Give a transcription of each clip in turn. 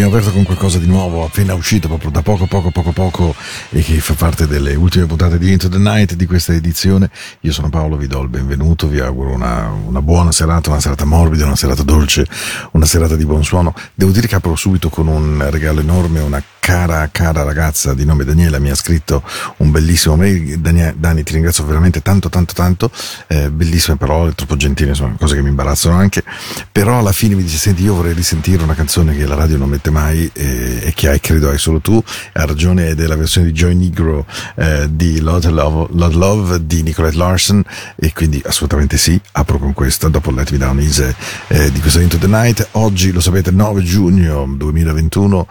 Abbiamo aperto con qualcosa di nuovo, appena uscito proprio da poco, poco, poco, poco, e che fa parte delle ultime puntate di Into the Night di questa edizione. Io sono Paolo, vi do il benvenuto, vi auguro una, una buona serata, una serata morbida, una serata dolce, una serata di buon suono. Devo dire che apro subito con un regalo enorme, una cara, cara ragazza di nome Daniela mi ha scritto un bellissimo mail. Dani, Dani ti ringrazio veramente tanto, tanto, tanto. Eh, bellissime parole, troppo gentili, insomma, cose che mi imbarazzano anche. Però alla fine mi dice: Senti, io vorrei risentire una canzone che la radio non mette mai eh, e che hai, credo hai solo tu. Ha ragione ed è la versione di Joy Negro eh, di Lord Love, Love di Nicolette Larson. E quindi assolutamente sì. Apro con questa dopo Let Me Down Easy eh, di questo Into the Night. Oggi lo sapete, 9 giugno 2021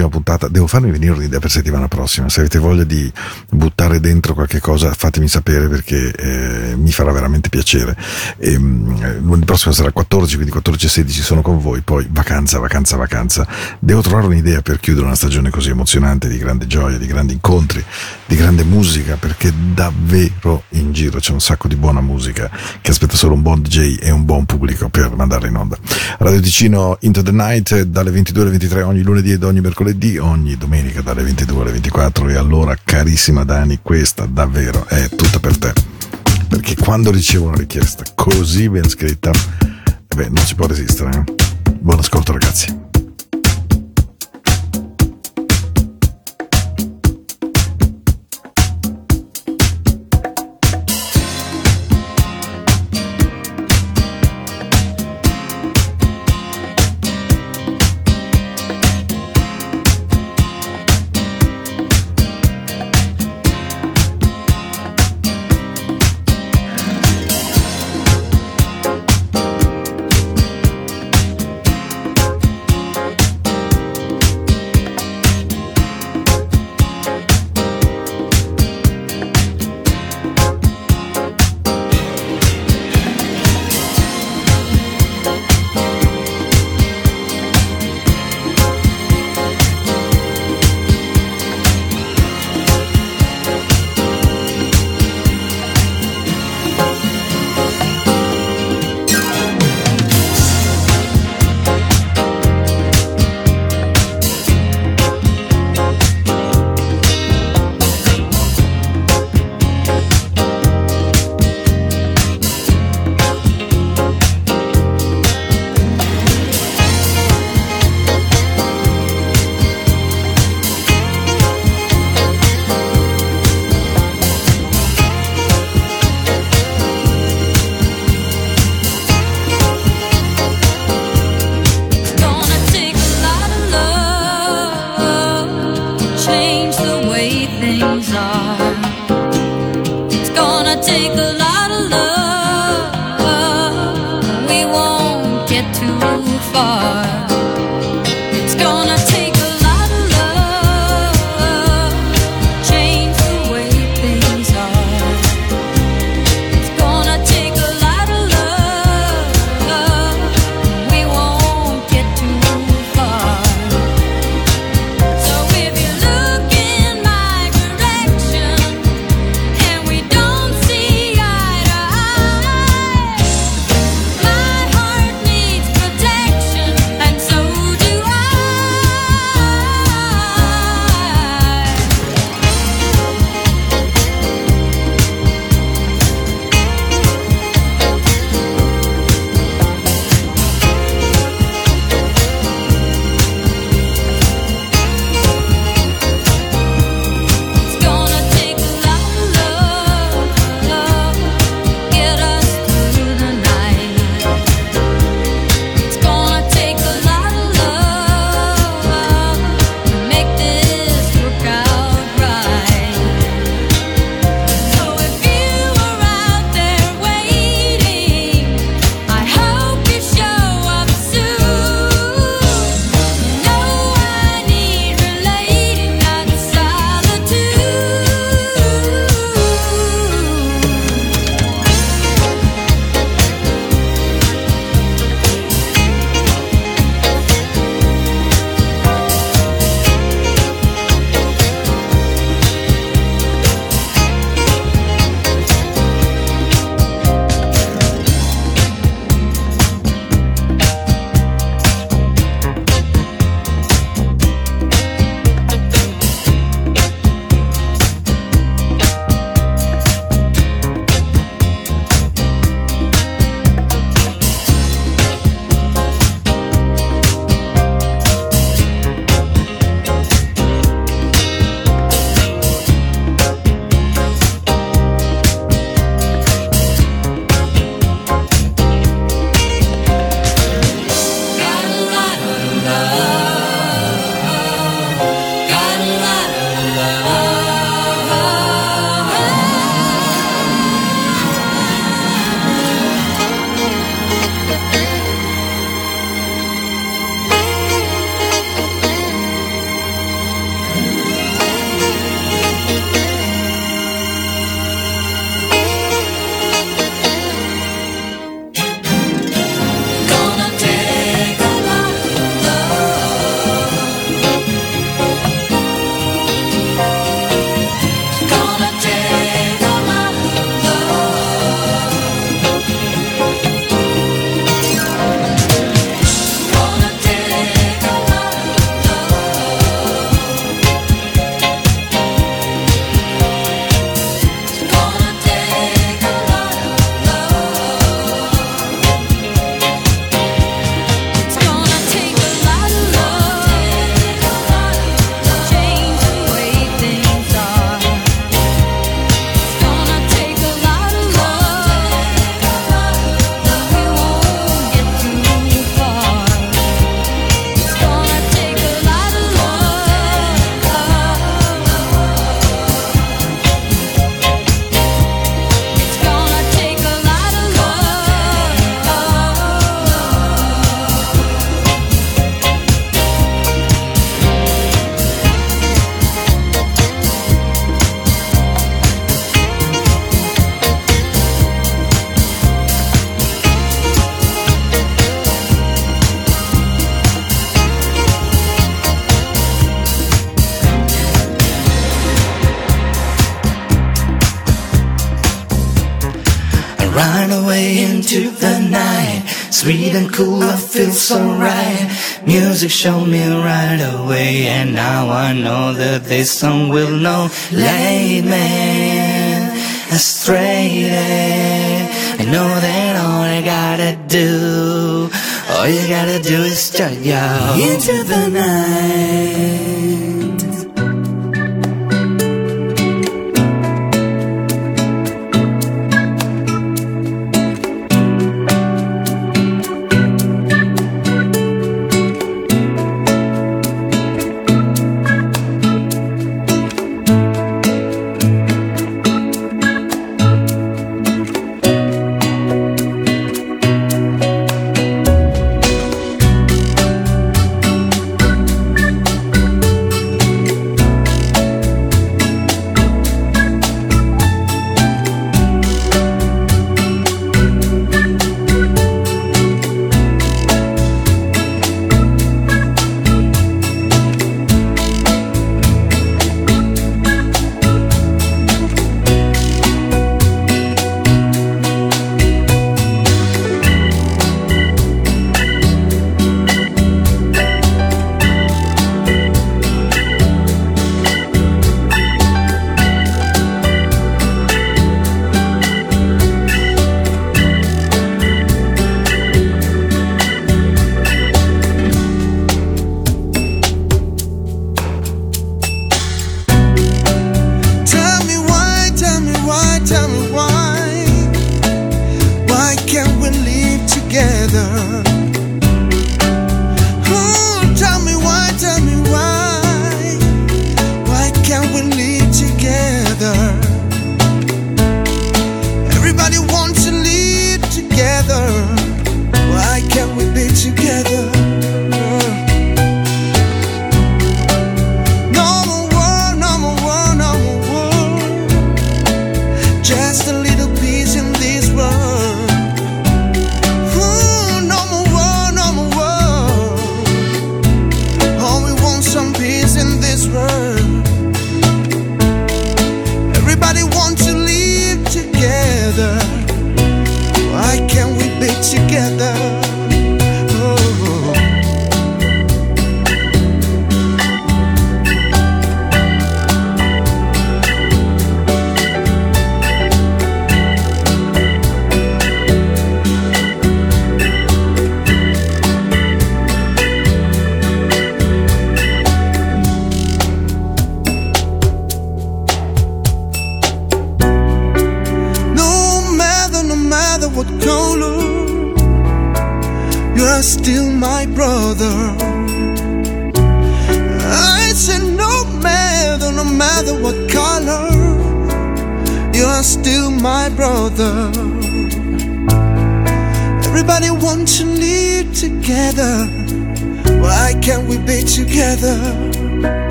terz'ultima puntata. Devo farmi venire un'idea per settimana prossima. Se avete voglia di buttare dentro qualche cosa, fatemi sapere perché eh, mi farà veramente piacere. E, um, lunedì prossimo sarà 14, quindi 14 e 16 sono con voi. Poi vacanza, vacanza, vacanza. Devo trovare un'idea per chiudere una stagione così emozionante, di grande gioia, di grandi incontri, di grande musica, perché davvero in giro c'è un sacco di buona musica che aspetta solo un buon DJ e un buon pubblico per mandarla in onda. Radio Ticino Into the Night dalle 22 alle 23 ogni lunedì ed ogni mercoledì, ogni domenica dalle 22 alle 24. E allora, carissima Dani, questa davvero è tutta per te. Perché quando ricevo una richiesta così ben scritta, eh beh, non si può resistere. Eh? Buon ascolto, ragazzi. Music showed me right away, and now I know that this song will know. Late man, astray. I know that all I gotta do, all you gotta do is just yo into the night.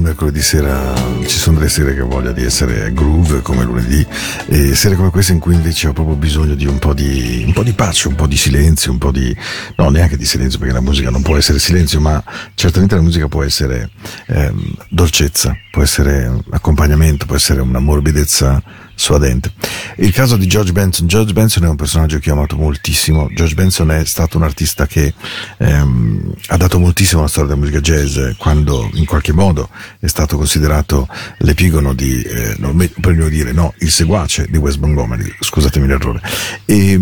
Mercoledì sera ci sono delle sere che ho voglia di essere groove come lunedì e sere come queste in cui invece ho proprio bisogno di un po' di, un po' di pace, un po' di silenzio, un po' di, no neanche di silenzio perché la musica non può essere silenzio ma certamente la musica può essere ehm, dolcezza, può essere accompagnamento, può essere una morbidezza suadente. Il caso di George Benson. George Benson è un personaggio che ho amato moltissimo. George Benson è stato un artista che ehm, ha dato moltissimo alla storia della musica jazz quando in qualche modo è stato considerato l'epigono di, eh, no, per meglio dire, no, il seguace di Wes Montgomery, scusatemi l'errore. E,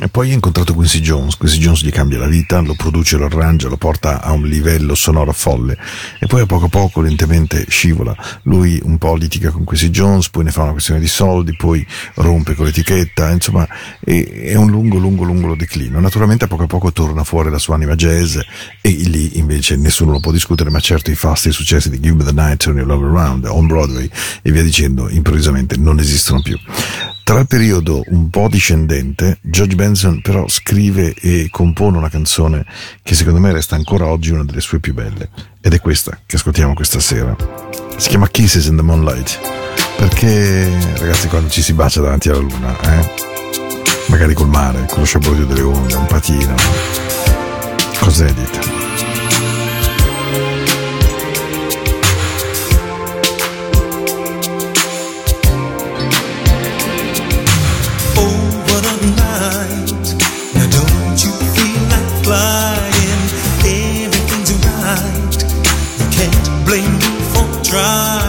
e poi ha incontrato Quincy Jones. Quincy Jones gli cambia la vita, lo produce, lo arrangia, lo porta a un livello sonoro folle e poi a poco a poco lentamente scivola. Lui un po' litiga con Quincy Jones, poi ne fa una questione di soldi, poi rompe con l'etichetta, insomma è, è un lungo, lungo, lungo declino. Naturalmente a poco a poco torna fuori la sua anima jazz e lì invece nessuno lo può discutere, ma certo i fasti successi di Give Me the Night, Turn Your Love Around, On Broadway e via dicendo improvvisamente non esistono più. Tra il periodo un po' discendente, George Benson però scrive e compone una canzone che secondo me resta ancora oggi una delle sue più belle ed è questa che ascoltiamo questa sera. Si chiama Kisses in the Moonlight perché, ragazzi, quando ci si bacia davanti alla luna, eh? magari col mare, con lo sciaborio delle onde, un patino, cos'è dite? Oh, Everything's right. You can't blame me for trying.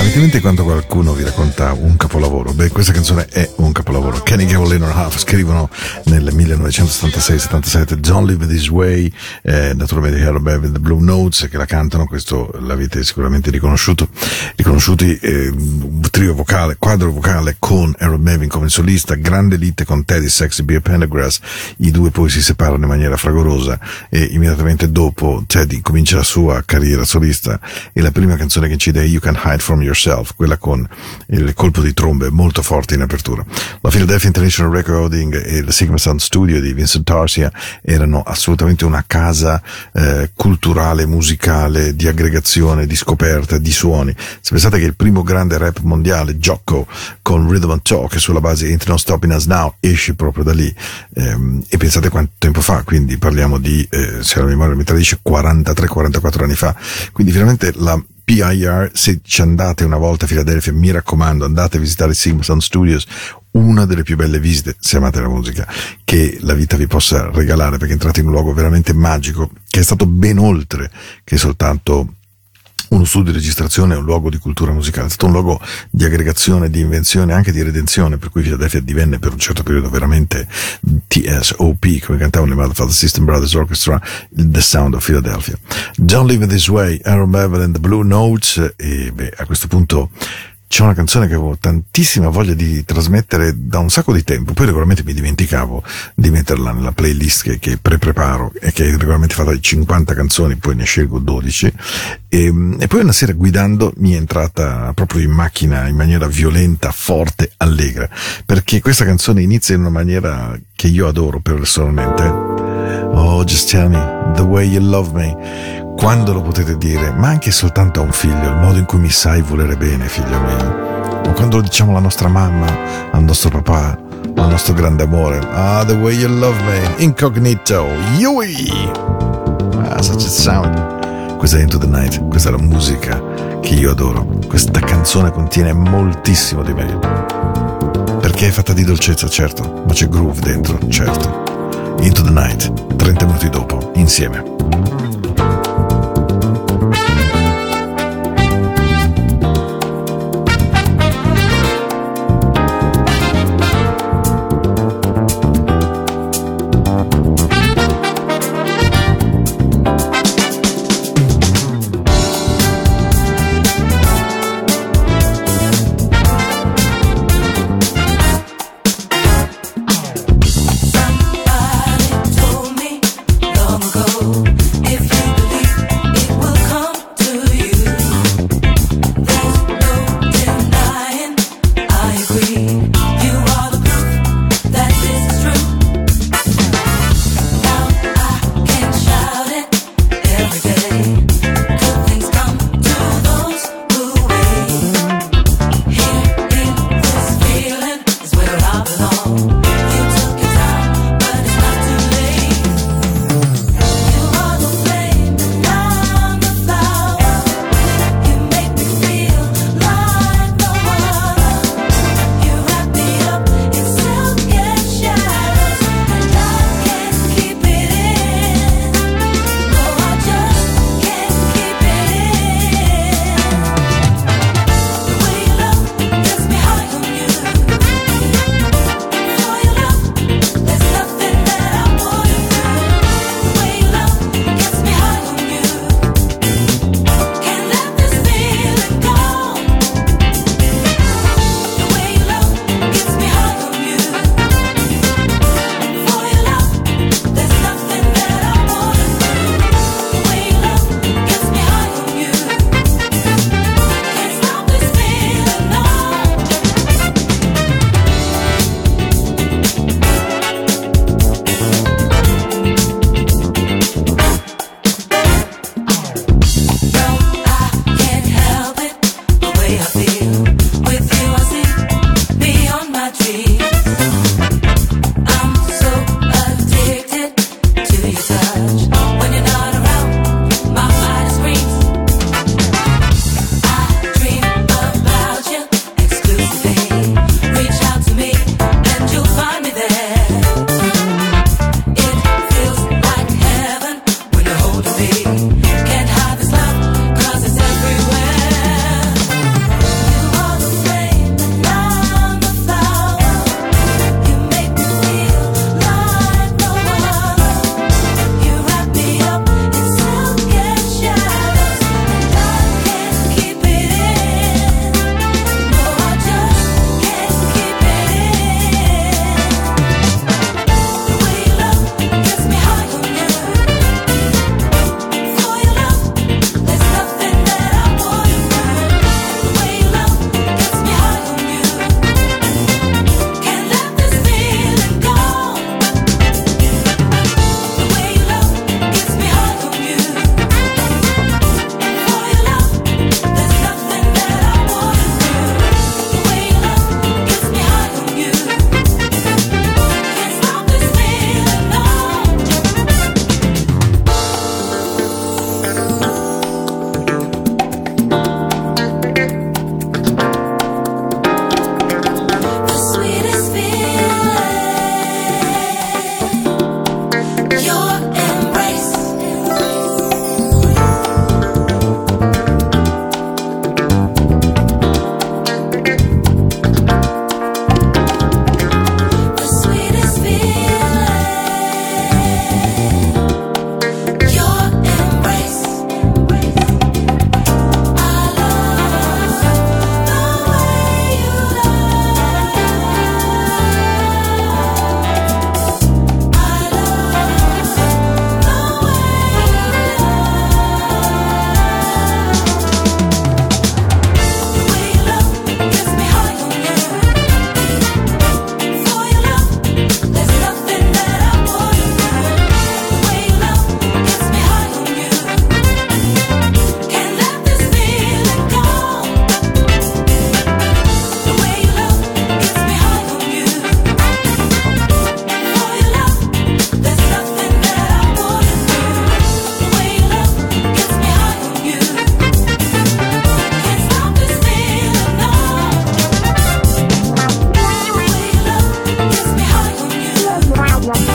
Avete in mente quando qualcuno vi racconta un capolavoro? Beh, questa canzone è un capolavoro. Kenny Gale e Leonard scrivono nel 1976-77 Don't Live This Way, eh, naturalmente Harold Bevan The Blue Notes che la cantano, questo l'avete sicuramente riconosciuto, riconosciuti, eh, trio vocale, quadro vocale con Harold Bevan come solista, grande lite con Teddy Sexy Beer Pendergrass, i due poi si separano in maniera fragorosa e immediatamente dopo Teddy comincia la sua carriera solista e la prima canzone che incide è You Can Hide From Yourself, quella con il colpo di trombe molto forte in apertura. La Philadelphia International Recording e il Sigma Sound Studio di Vincent Tarsia erano assolutamente una casa eh, culturale, musicale, di aggregazione, di scoperta, di suoni. Se pensate che il primo grande rap mondiale, Jocko, con Rhythm and Talk, sulla base Ain't No Stopping Us Now, esce proprio da lì. Ehm, e pensate quanto tempo fa, quindi parliamo di, eh, se la memoria mi tradisce, 43-44 anni fa. Quindi veramente la PIR, se ci andate una volta a Filadelfia, mi raccomando, andate a visitare Sigma Sound Studios, una delle più belle visite, se amate la musica, che la vita vi possa regalare, perché entrate in un luogo veramente magico, che è stato ben oltre che soltanto uno studio di registrazione è un luogo di cultura musicale, è stato un luogo di aggregazione, di invenzione, anche di redenzione, per cui Philadelphia divenne per un certo periodo veramente TSOP, come cantavano le Motherfather System Brothers Orchestra, The Sound of Philadelphia. Don't Live This Way, Aaron Bevel and the Blue Notes, e beh, a questo punto c'è una canzone che avevo tantissima voglia di trasmettere da un sacco di tempo, poi regolarmente mi dimenticavo di metterla nella playlist che, che pre-preparo e che è regolarmente fatta di 50 canzoni, poi ne scelgo 12 e, e poi una sera guidando mi è entrata proprio in macchina in maniera violenta, forte, allegra, perché questa canzone inizia in una maniera che io adoro personalmente. Oh, just tell me the way you love me quando lo potete dire, ma anche soltanto a un figlio, il modo in cui mi sai volere bene, figlio mio. O quando lo diciamo alla nostra mamma, al nostro papà, al nostro grande amore. Ah, the way you love me, incognito, yui! Ah, such a sound. Questa è Into the Night, questa è la musica che io adoro. Questa canzone contiene moltissimo di me. Perché è fatta di dolcezza, certo, ma c'è groove dentro, certo. Into the Night, 30 minuti dopo, insieme. Bye.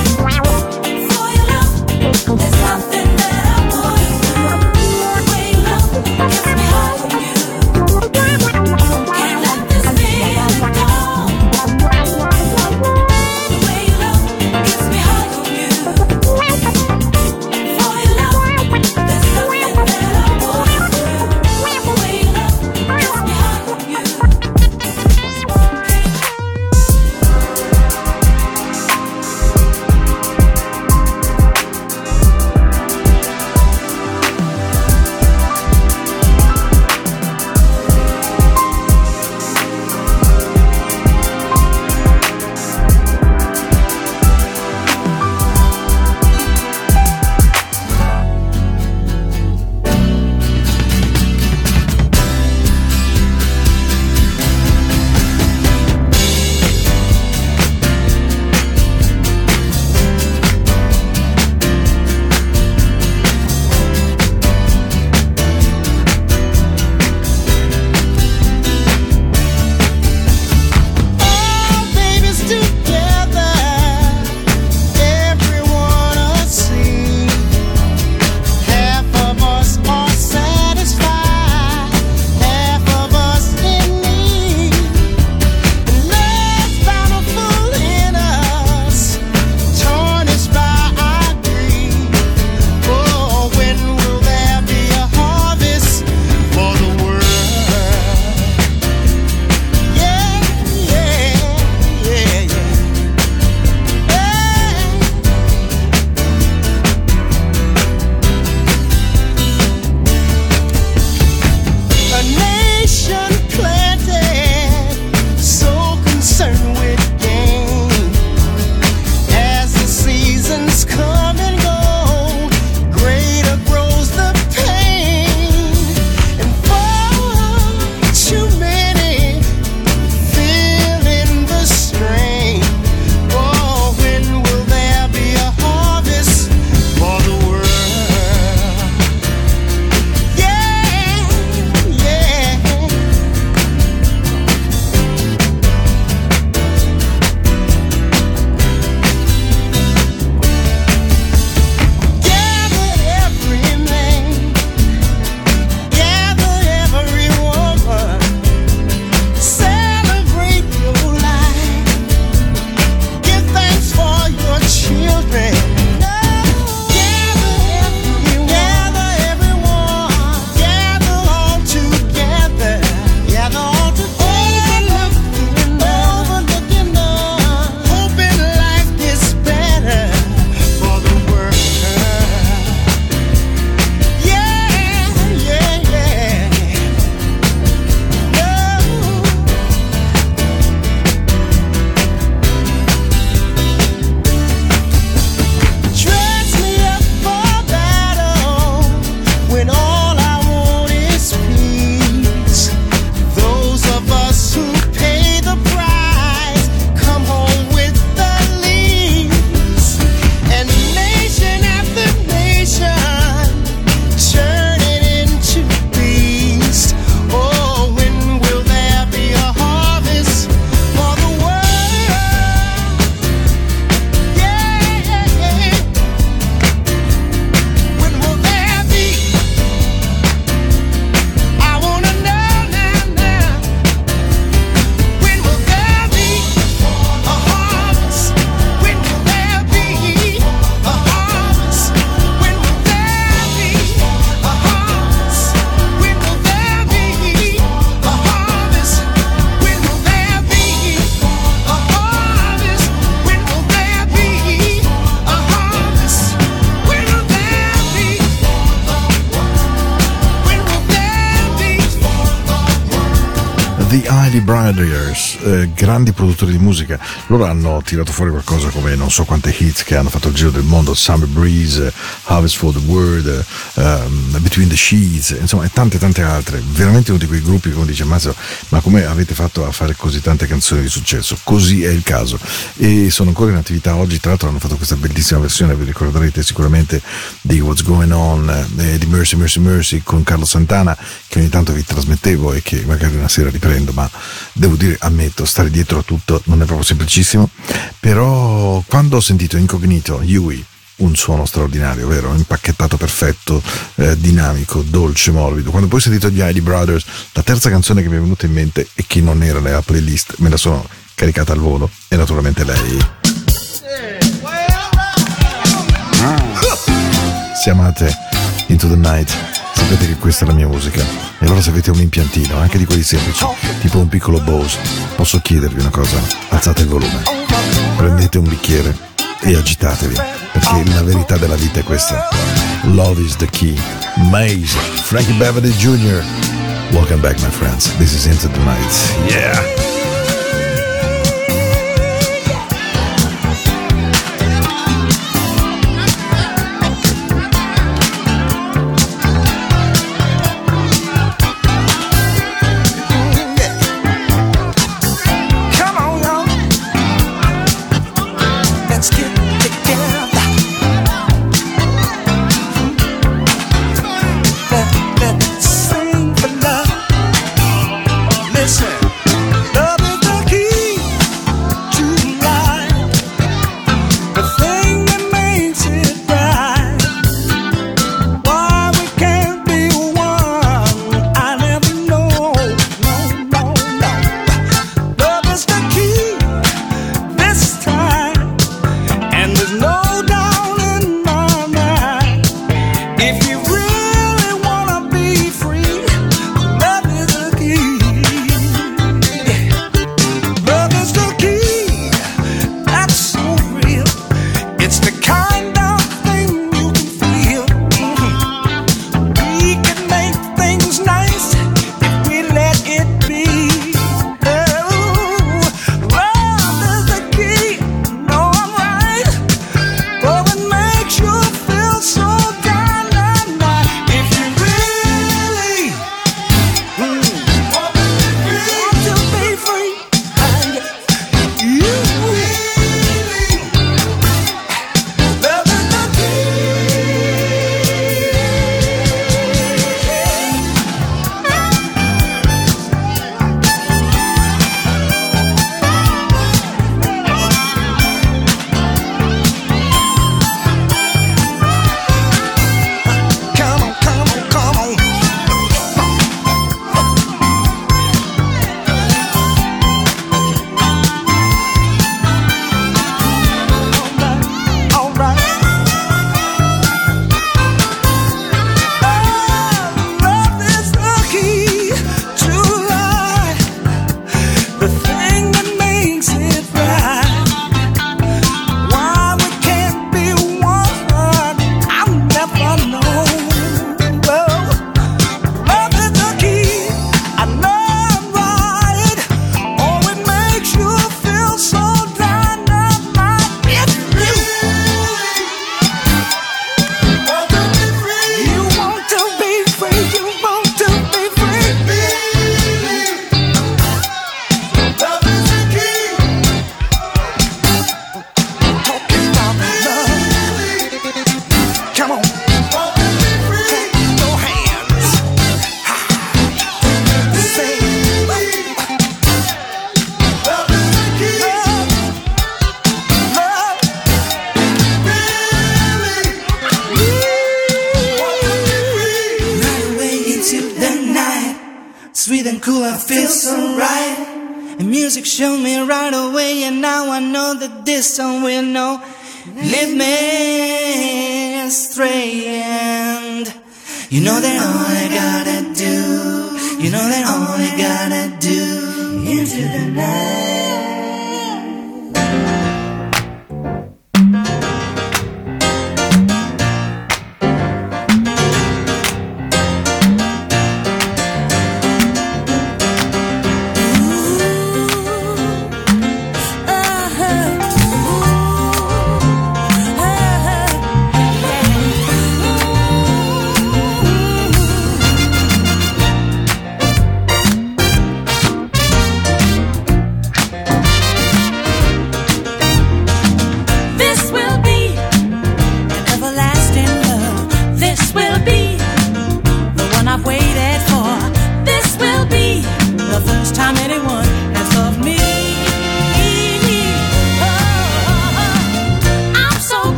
Eh, grandi produttori di musica. Loro hanno tirato fuori qualcosa come non so quante hits che hanno fatto il giro del mondo: Summer Breeze, Harvest for the World, um, Between the Sheets, insomma, e tante tante altre. Veramente uno di quei gruppi, come dice Mazzo, ma come avete fatto a fare così tante canzoni di successo? Così è il caso. E sono ancora in attività oggi, tra l'altro hanno fatto questa bellissima versione, vi ricorderete sicuramente di What's Going On, eh, di Mercy Mercy Mercy con Carlo Santana, che ogni tanto vi trasmettevo e che magari una sera riprendo, ma devo dire, ammetto, stare dietro a tutto non è proprio semplicissimo, però quando ho sentito Incognito, Yui, un suono straordinario, vero? Impacchettato perfetto, eh, dinamico, dolce, morbido. Quando poi ho sentito gli Heidi Brothers, la terza canzone che mi è venuta in mente e che non era nella playlist, me la sono caricata al volo, è naturalmente lei. Se amate Into the Night, sapete che questa è la mia musica. E allora se avete un impiantino, anche di quelli semplici, tipo un piccolo Bose, posso chiedervi una cosa? Alzate il volume, prendete un bicchiere e agitatevi, perché la verità della vita è questa. Love is the key. Maze, Frankie Beverly Jr. Welcome back, my friends. This is Into the Night. Yeah!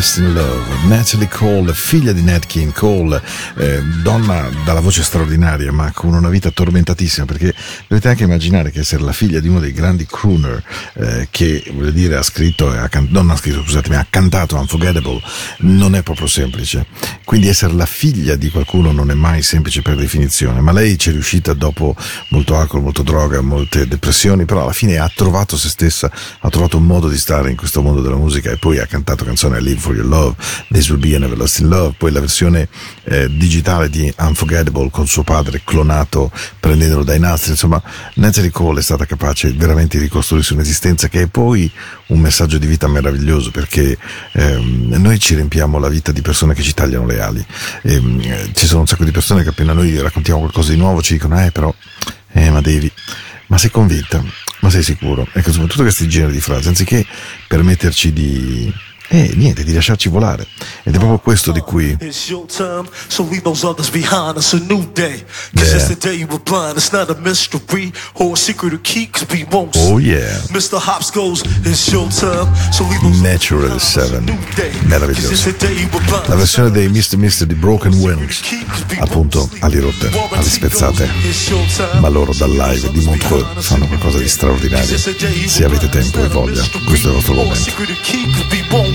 An Everlasting Love. Natalie Cole, figlia di Nat King Cole, eh, donna dalla voce straordinaria ma con una vita tormentatissima perché dovete anche immaginare che essere la figlia di uno dei grandi crooner eh, che voglio dire ha scritto, ha can- non ha scritto scusatemi, ha cantato Unforgettable non è proprio semplice. Quindi essere la figlia di qualcuno non è mai semplice per definizione, ma lei ci è riuscita dopo molto alcol, molto droga, molte depressioni, però alla fine ha trovato se stessa, ha trovato un modo di stare in questo mondo della musica e poi ha cantato canzoni Live for Your Love, This Will Be an Everlasting Love, poi la versione eh, digitale di Unforgettable con suo padre clonato prendendolo dai nastri, insomma Natalie Cole è stata capace veramente di ricostruirsi un'esistenza che è poi un messaggio di vita meraviglioso perché ehm, noi ci riempiamo la vita di persone che ci tagliano le ali. Ehm, eh, ci sono un sacco di persone che appena noi raccontiamo qualcosa di nuovo ci dicono eh però, eh ma devi, ma sei convinta? Ma sei sicuro? Ecco, soprattutto questi generi di frasi, anziché permetterci di, eh, niente, di lasciarci volare. Ed è proprio questo di cui Yeah. Oh yeah. Natural others behind. It's a 7. new day. Meraviglioso. La versione dei Mr. Mr. di Broken Wings, appunto alle rotte, alle spezzate, ma loro dal live di Montreux fanno qualcosa di straordinario. Se avete tempo e voglia, questo è il vostro momento.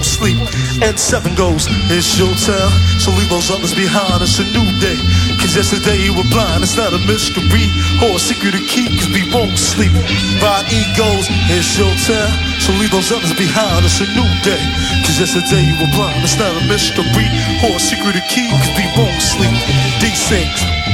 Sleep. And seven goes, it's your time, so leave those others behind. It's a new day. Cause yesterday you were blind. It's not a mystery or a secret to keep, cause we won't sleep. Rod E goes, it's your time, so leave those others behind. It's a new day. Cause yesterday you were blind. It's not a mystery or a secret to keep, cause we won't sleep. Sings.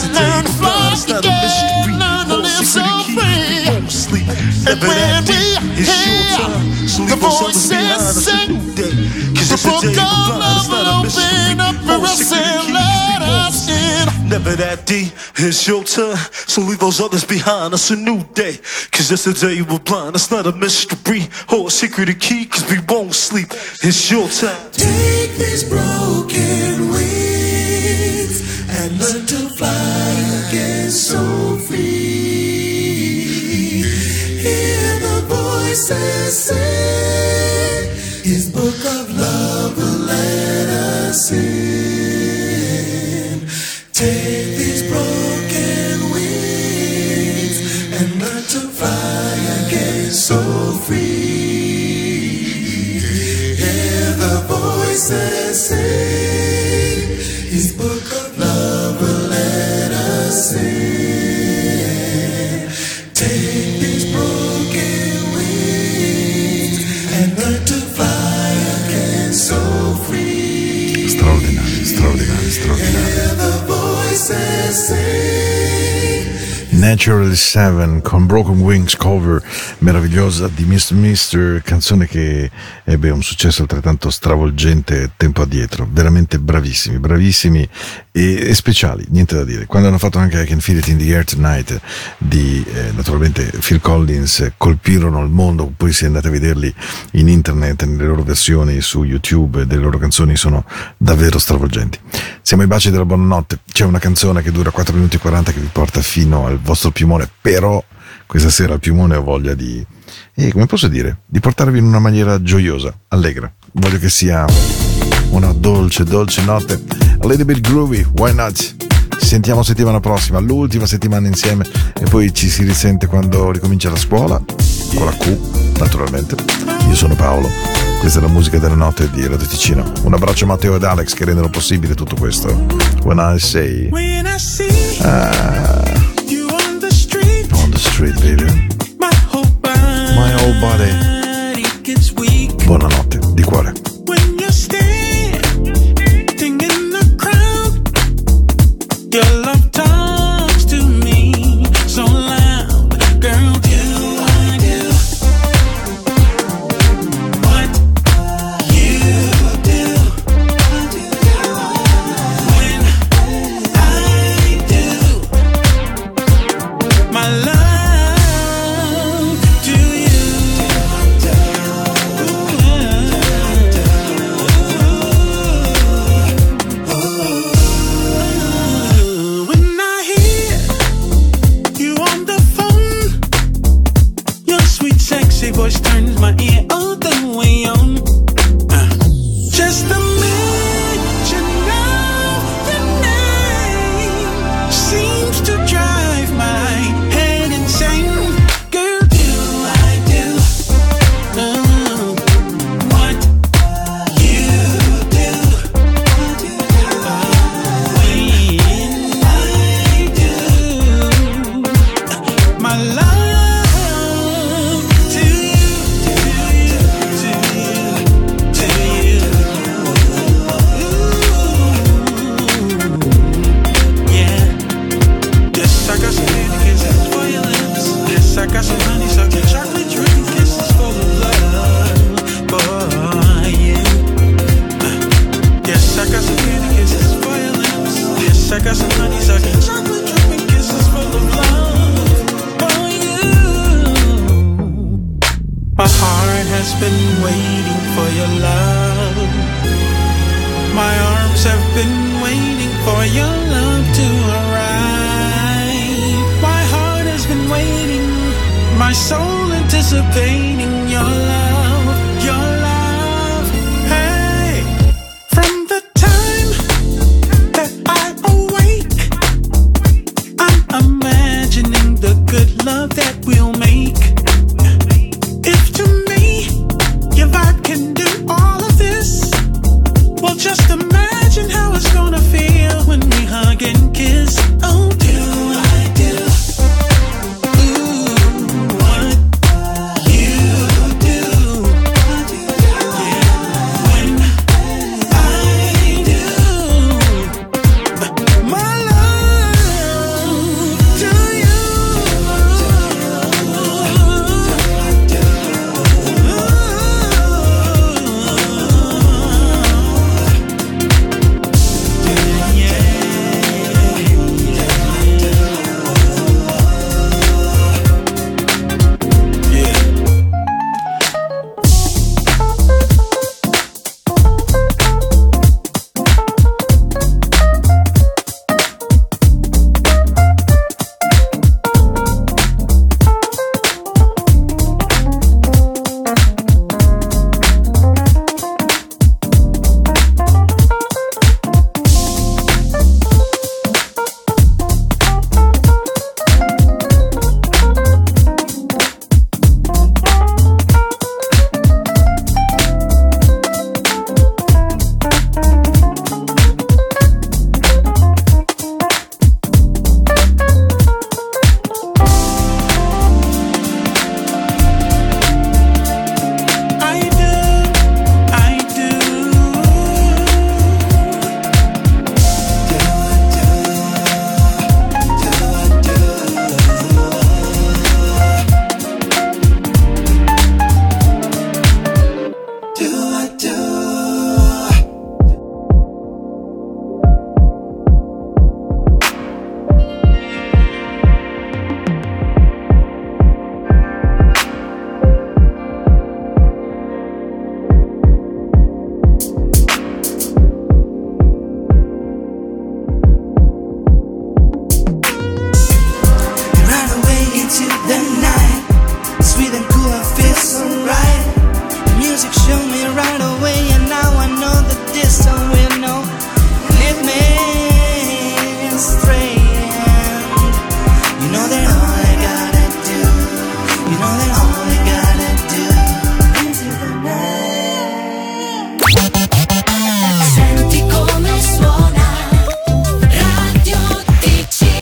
hesitate. Learn to fly it's not again. a mystery. Learn to live so free. It won't sleep. And when we hear the voices sing, the book of love will open up for us and let us in. Never that deep, it's your turn. So leave those others behind, it's a new day. Cause yesterday you were blind, it's not a mystery. Or a secret key, cause we won't sleep. It's your turn. Take these broken wings and learn to fly again so free. Hear the voices sing. His book of love will let us in. Take these broken wings and learn to fly again so free. Hear the voices sing. His book see. Natural 7 con Broken Wings cover meravigliosa di Mr. Mister, canzone che ebbe un successo altrettanto stravolgente tempo addietro. Veramente bravissimi, bravissimi e, e speciali, niente da dire. Quando hanno fatto anche I Can Feel It in the Air Tonight di eh, naturalmente Phil Collins, colpirono il mondo, poi se andate a vederli in internet, nelle loro versioni su YouTube, delle loro canzoni sono davvero stravolgenti. Siamo ai baci della buonanotte, c'è una canzone che dura 4 minuti e 40 che vi porta fino al vostro piumone, però questa sera al piumone ho voglia di, eh, come posso dire, di portarvi in una maniera gioiosa, allegra. Voglio che sia una dolce, dolce notte, a little bit groovy, why not? Ci sentiamo settimana prossima, l'ultima settimana insieme e poi ci si risente quando ricomincia la scuola, con la Q, naturalmente. Io sono Paolo, questa è la musica della notte di Radio Ticino. Un abbraccio a Matteo ed Alex che rendono possibile tutto questo. When I say When I see ah, street, baby. my whole body, My whole body. gets weak. Buonanotte, di cuore.